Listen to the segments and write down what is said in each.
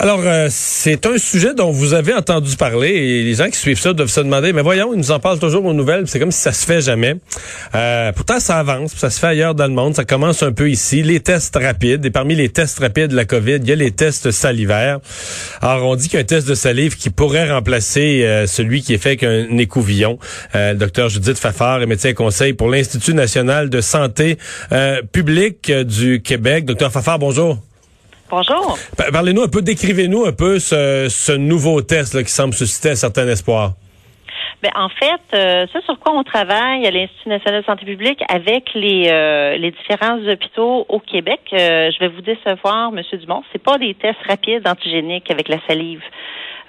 Alors, euh, c'est un sujet dont vous avez entendu parler et les gens qui suivent ça doivent se demander, mais voyons, ils nous en parlent toujours aux nouvelles, c'est comme si ça se fait jamais. Euh, pourtant, ça avance, ça se fait ailleurs dans le monde, ça commence un peu ici. Les tests rapides, et parmi les tests rapides de la COVID, il y a les tests salivaires. Alors, on dit qu'il y a un test de salive qui pourrait remplacer euh, celui qui est fait avec un écouvillon. le docteur Judith Fafard est médecin conseil pour l'Institut national de santé publique du Québec. Docteur Fafard, bonjour. Bonjour. Parlez-nous un peu, décrivez-nous un peu ce, nouveau test qui semble susciter un certain espoir. Ben, en fait, euh, ce sur quoi on travaille à l'Institut national de santé publique avec les, euh, les différents hôpitaux au Québec, euh, je vais vous décevoir, M. Dumont, c'est pas des tests rapides antigéniques avec la salive.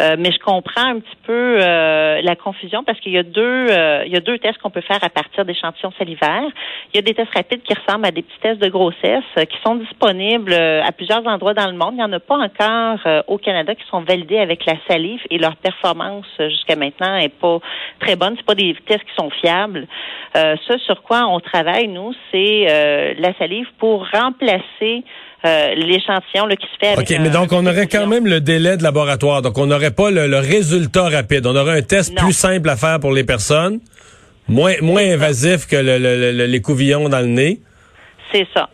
Euh, mais je comprends un petit peu euh, la confusion parce qu'il y a deux euh, il y a deux tests qu'on peut faire à partir d'échantillons salivaires. Il y a des tests rapides qui ressemblent à des petits tests de grossesse qui sont disponibles à plusieurs endroits dans le monde. Il n'y en a pas encore au Canada qui sont validés avec la salive et leur performance jusqu'à maintenant est pas très bonne. C'est pas des tests qui sont fiables. ce sur quoi on travaille nous, c'est la salive pour remplacer euh, l'échantillon qui se fait. OK, mais donc on aurait quand même le délai de laboratoire. Donc on n'aurait pas le, résultat rapide. On aurait un test plus simple à faire pour les personnes, moins, moins invasif que l'écouvillon dans le nez. C'est ça.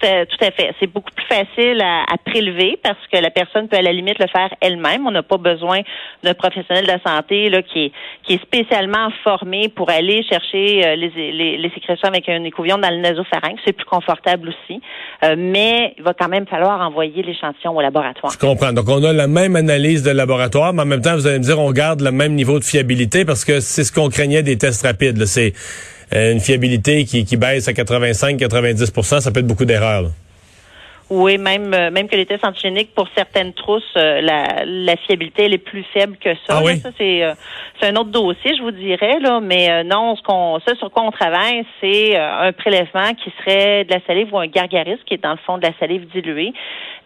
Tout à, à fait. C'est beaucoup plus facile à, prélever parce que la personne peut à la limite le faire elle-même. On n'a pas besoin d'un professionnel de la santé là, qui, est, qui est spécialement formé pour aller chercher euh, les, les, les, sécrétions avec un écouvillon dans le nasopharynx. C'est plus confortable aussi. Euh, mais il va quand même falloir envoyer l'échantillon au laboratoire. Je comprends. Donc, on a la même analyse de laboratoire, mais en même temps, vous allez me dire, on garde le même niveau de fiabilité parce que c'est ce qu'on craignait des tests rapides. C'est une fiabilité qui, qui baisse à 85-90% ça peut être beaucoup d'erreurs. Oui, même euh, même que les tests antigéniques pour certaines trousses, euh, la, la fiabilité elle est plus faible que ça. Ah oui? Ça c'est c'est un autre dossier, je vous dirais là, mais non, ce qu'on ça sur quoi on travaille, c'est un prélèvement qui serait de la salive ou un gargarisme qui est dans le fond de la salive diluée,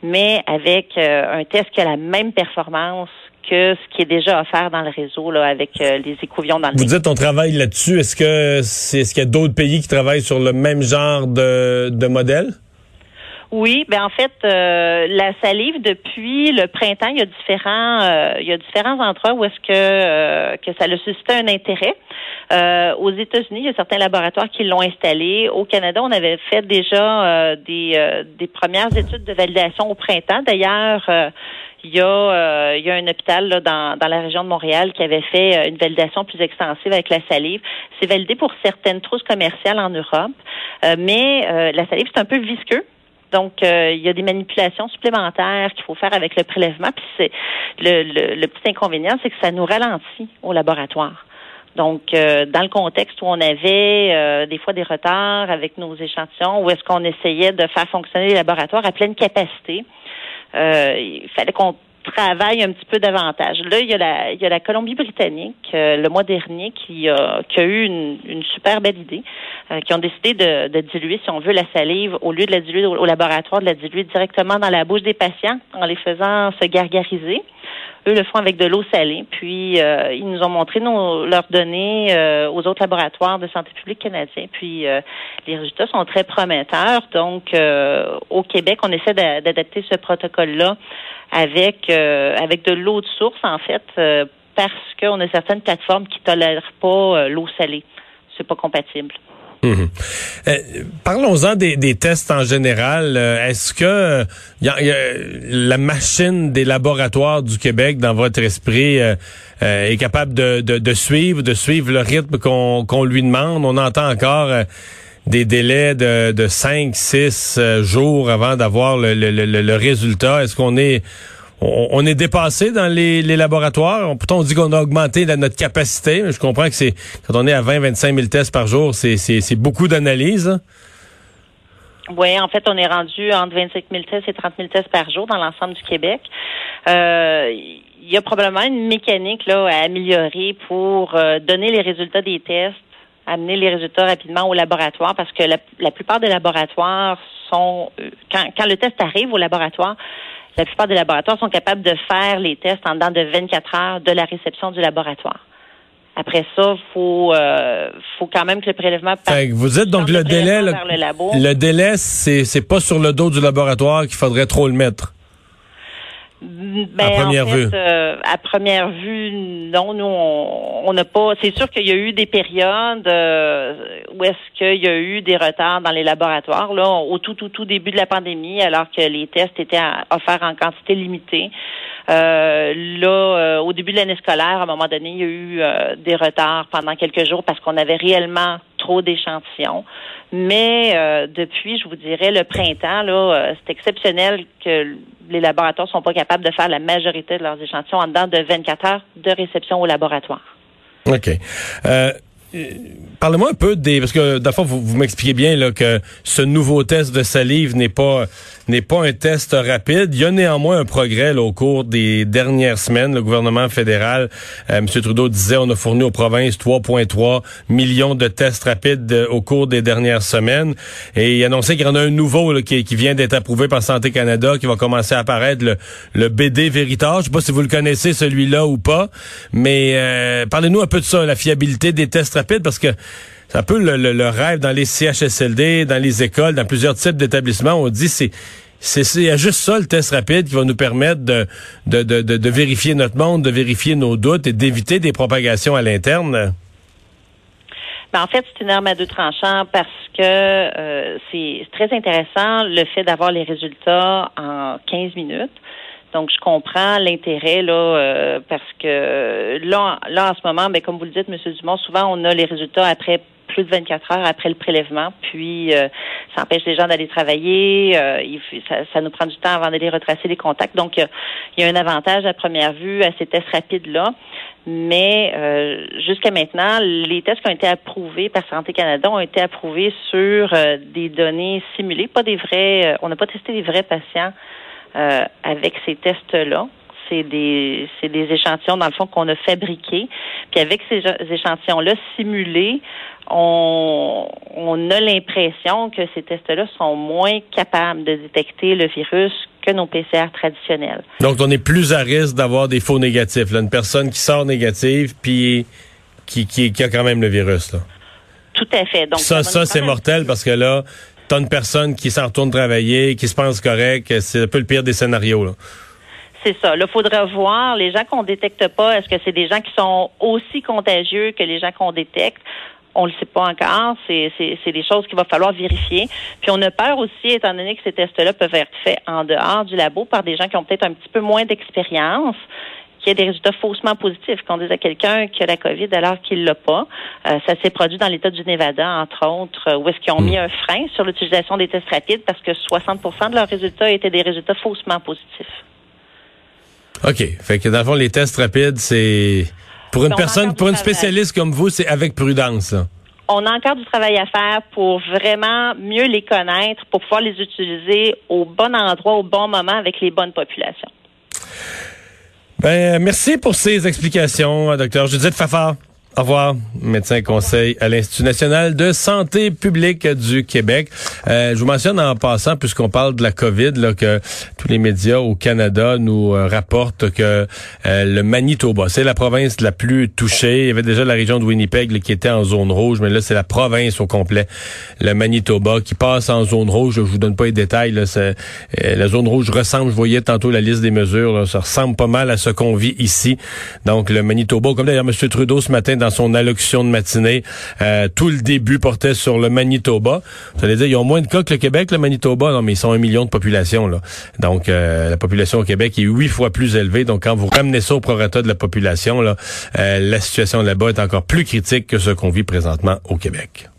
mais avec un test qui a la même performance que ce qui est déjà offert dans le réseau là, avec euh, les écouvillons dans le Vous dites on travaille là-dessus. Est-ce que c'est est-ce qu'il y a d'autres pays qui travaillent sur le même genre de, de modèle? Oui, ben en fait, euh, la salive depuis le printemps, il y a différents, euh, il y a différents endroits où est-ce que que ça a suscité un intérêt. aux États-Unis, il y a certains laboratoires qui l'ont installé. Au Canada, on avait fait déjà des des premières études de validation au printemps. D'ailleurs, il y a, euh, il y a un hôpital là, dans, dans la région de Montréal qui avait fait euh, une validation plus extensive avec la salive. C'est validé pour certaines trousses commerciales en Europe, euh, mais la salive, c'est un peu visqueux. Donc, il y a des manipulations supplémentaires qu'il faut faire avec le prélèvement. Puis c'est le, le, petit inconvénient, c'est que ça nous ralentit au laboratoire. Donc, dans le contexte où on avait des fois des retards avec nos échantillons, où est-ce qu'on essayait de faire fonctionner les laboratoires à pleine capacité, euh, il fallait qu'on travaille un petit peu davantage. Là, il y a la, y a la Colombie-Britannique euh, le mois dernier qui a, qui a eu une, une super belle idée, euh, qui ont décidé de, diluer, si on veut, la salive au lieu de la diluer au, laboratoire, de la diluer directement dans la bouche des patients en les faisant se gargariser. Eux le font avec de l'eau salée. Puis ils nous ont montré nos, leurs données aux autres laboratoires de santé publique canadiens. Puis les résultats sont très prometteurs. Donc au Québec, on essaie d'adapter ce protocole-là avec euh, avec de l'eau de source en fait euh, parce qu'on a certaines plateformes qui tolèrent pas euh, l'eau salée. C'est pas compatible. Mhm. Parlons-en des, tests en général. Est-ce que a, la machine des laboratoires du Québec, dans votre esprit, est capable de, suivre, de suivre le rythme qu'on lui demande? On entend encore des délais de, de 5, 6 euh, jours avant d'avoir le, résultat. Est-ce qu'on est on, est dépassé dans les, laboratoires. Pourtant, on dit qu'on a augmenté notre capacité. Je comprends que c'est quand on est à 20, 25 000 tests par jour, c'est beaucoup d'analyses. Hein. Oui, en fait, on est rendu entre 25 000 tests et 30 000 tests par jour dans l'ensemble du Québec. Euh, il y a probablement une mécanique là à améliorer pour euh, donner les résultats des tests amener les résultats rapidement au laboratoire parce que la, plupart des laboratoires sont euh, quand le test arrive au laboratoire, la plupart des laboratoires sont capables de faire les tests en dedans de 24 heures de la réception du laboratoire. Après ça, faut euh, faut quand même que le prélèvement fait vous dites donc le, délai le, le, délai c'est c'est pas sur le dos du laboratoire qu'il faudrait trop le mettre? Ben, à première vue. Euh, à première vue, non, nous on n'a pas. C'est sûr qu'il y a eu des périodes euh, où est-ce qu'il y a eu des retards dans les laboratoires là, au tout tout tout début de la pandémie, alors que les tests étaient offerts en quantité limitée. Euh, là, euh, au début de l'année scolaire, à un moment donné, il y a eu euh, des retards pendant quelques jours parce qu'on avait réellement trop d'échantillons. Mais depuis, je vous dirais, le printemps, là, c'est exceptionnel que les laboratoires sont pas capables de faire la majorité de leurs échantillons en dedans de 24 heures de réception au laboratoire. OK. Parlez-moi un peu des parce que d'abord vous, vous m'expliquez bien là que ce nouveau test de salive n'est pas n'est pas un test rapide. Il y a néanmoins un progrès au cours des dernières semaines. Le gouvernement fédéral, euh, M. Trudeau disait, on a fourni aux provinces 3,3 millions de tests rapides euh, au cours des dernières semaines. Et il annonçait qu'il y en a un nouveau qui, vient d'être approuvé par Santé Canada, qui va commencer à apparaître, le, BD Veritas. Je sais pas si vous le connaissez, celui-là ou pas. Mais euh, parlez-nous un peu de ça, la fiabilité des tests rapides, parce que c'est un peu le, rêve dans les CHSLD, dans les écoles, dans plusieurs types d'établissements. On dit c'est c'est juste ça le test rapide qui va nous permettre de, de, de, de vérifier notre monde, de vérifier nos doutes et d'éviter des propagations à l'interne. Ben, en fait, c'est une arme à deux tranchants parce que euh, c'est très intéressant le fait d'avoir les résultats en 15 minutes. Donc, je comprends l'intérêt là euh, parce que là, là en ce moment, ben, comme vous le dites, M. Dumont, souvent on a les résultats après plus de 24 heures après le prélèvement. Puis, euh, ça empêche les gens d'aller travailler. Euh, ça, nous prend du temps avant d'aller retracer les contacts. Donc, il y a un avantage à première vue à ces tests rapides-là. Mais euh, jusqu'à maintenant, les tests qui ont été approuvés par Santé Canada ont été approuvés sur des données simulées, pas des vrais. on n'a pas testé les vrais patients avec ces tests-là c'est des c'est des échantillons dans le fond qu'on a fabriqués. Puis avec ces échantillons-là simulés, on, on a l'impression que ces tests-là sont moins capables de détecter le virus que nos PCR traditionnels. Donc on est plus à risque d'avoir des faux négatifs. Là. Une personne qui sort négative puis qui, qui, qui a quand même le virus. Là. Tout à fait. Donc ça, ça c'est mortel parce que là, t'as une personne qui s'en retourne travailler, qui se pense correct, c'est un peu le pire des scénarios. Là c'est ça. Il faudra voir les gens qu'on détecte pas. Est-ce que c'est des gens qui sont aussi contagieux que les gens qu'on détecte? On le sait pas encore. C'est, des choses qu'il va falloir vérifier. Puis on a peur aussi, étant donné que ces tests-là peuvent être faits en dehors du labo par des gens qui ont peut-être un petit peu moins d'expérience qu'il y ait des résultats faussement positifs, qu'on dise à quelqu'un qui a la COVID alors qu'il l'a pas. Euh, ça s'est produit dans l'État du Nevada, entre autres, où est-ce qu'ils ont hmm. mis un frein sur l'utilisation des tests rapides parce que 60% de leurs résultats étaient des résultats faussement positifs. OK. Fait que dans le fond, les tests rapides, c'est pour une personne, pour une spécialiste comme vous, c'est avec prudence. On a encore du travail à faire pour vraiment mieux les connaître, pour pouvoir les utiliser au bon endroit, au bon moment avec les bonnes populations. Ben, merci pour ces explications, docteur Judith Fafard. Au revoir, médecin conseil à l'Institut national de santé publique du Québec. Euh, je vous mentionne en passant, puisqu'on parle de la COVID, là, que tous les médias au Canada nous euh, rapportent que euh, le Manitoba, c'est la province la plus touchée. Il y avait déjà la région de Winnipeg qui était en zone rouge, mais là, c'est la province au complet, le Manitoba, qui passe en zone rouge. Je vous donne pas les détails. Là, la zone rouge ressemble, je voyais tantôt la liste des mesures, ça ressemble pas mal à ce qu'on vit ici. Donc, le Manitoba, comme d'ailleurs M. Trudeau ce matin, dans son allocution de matinée, euh, tout le début portait sur le Manitoba. Vous allez dire, ils ont moins de cas que le Québec, le Manitoba. Non, mais ils sont un million de population. Là. Donc, euh, la population au Québec est huit fois plus élevée. Donc, quand vous ramenez ça au prorata de la population, là, euh, la situation là-bas est encore plus critique que ce qu'on vit présentement au Québec.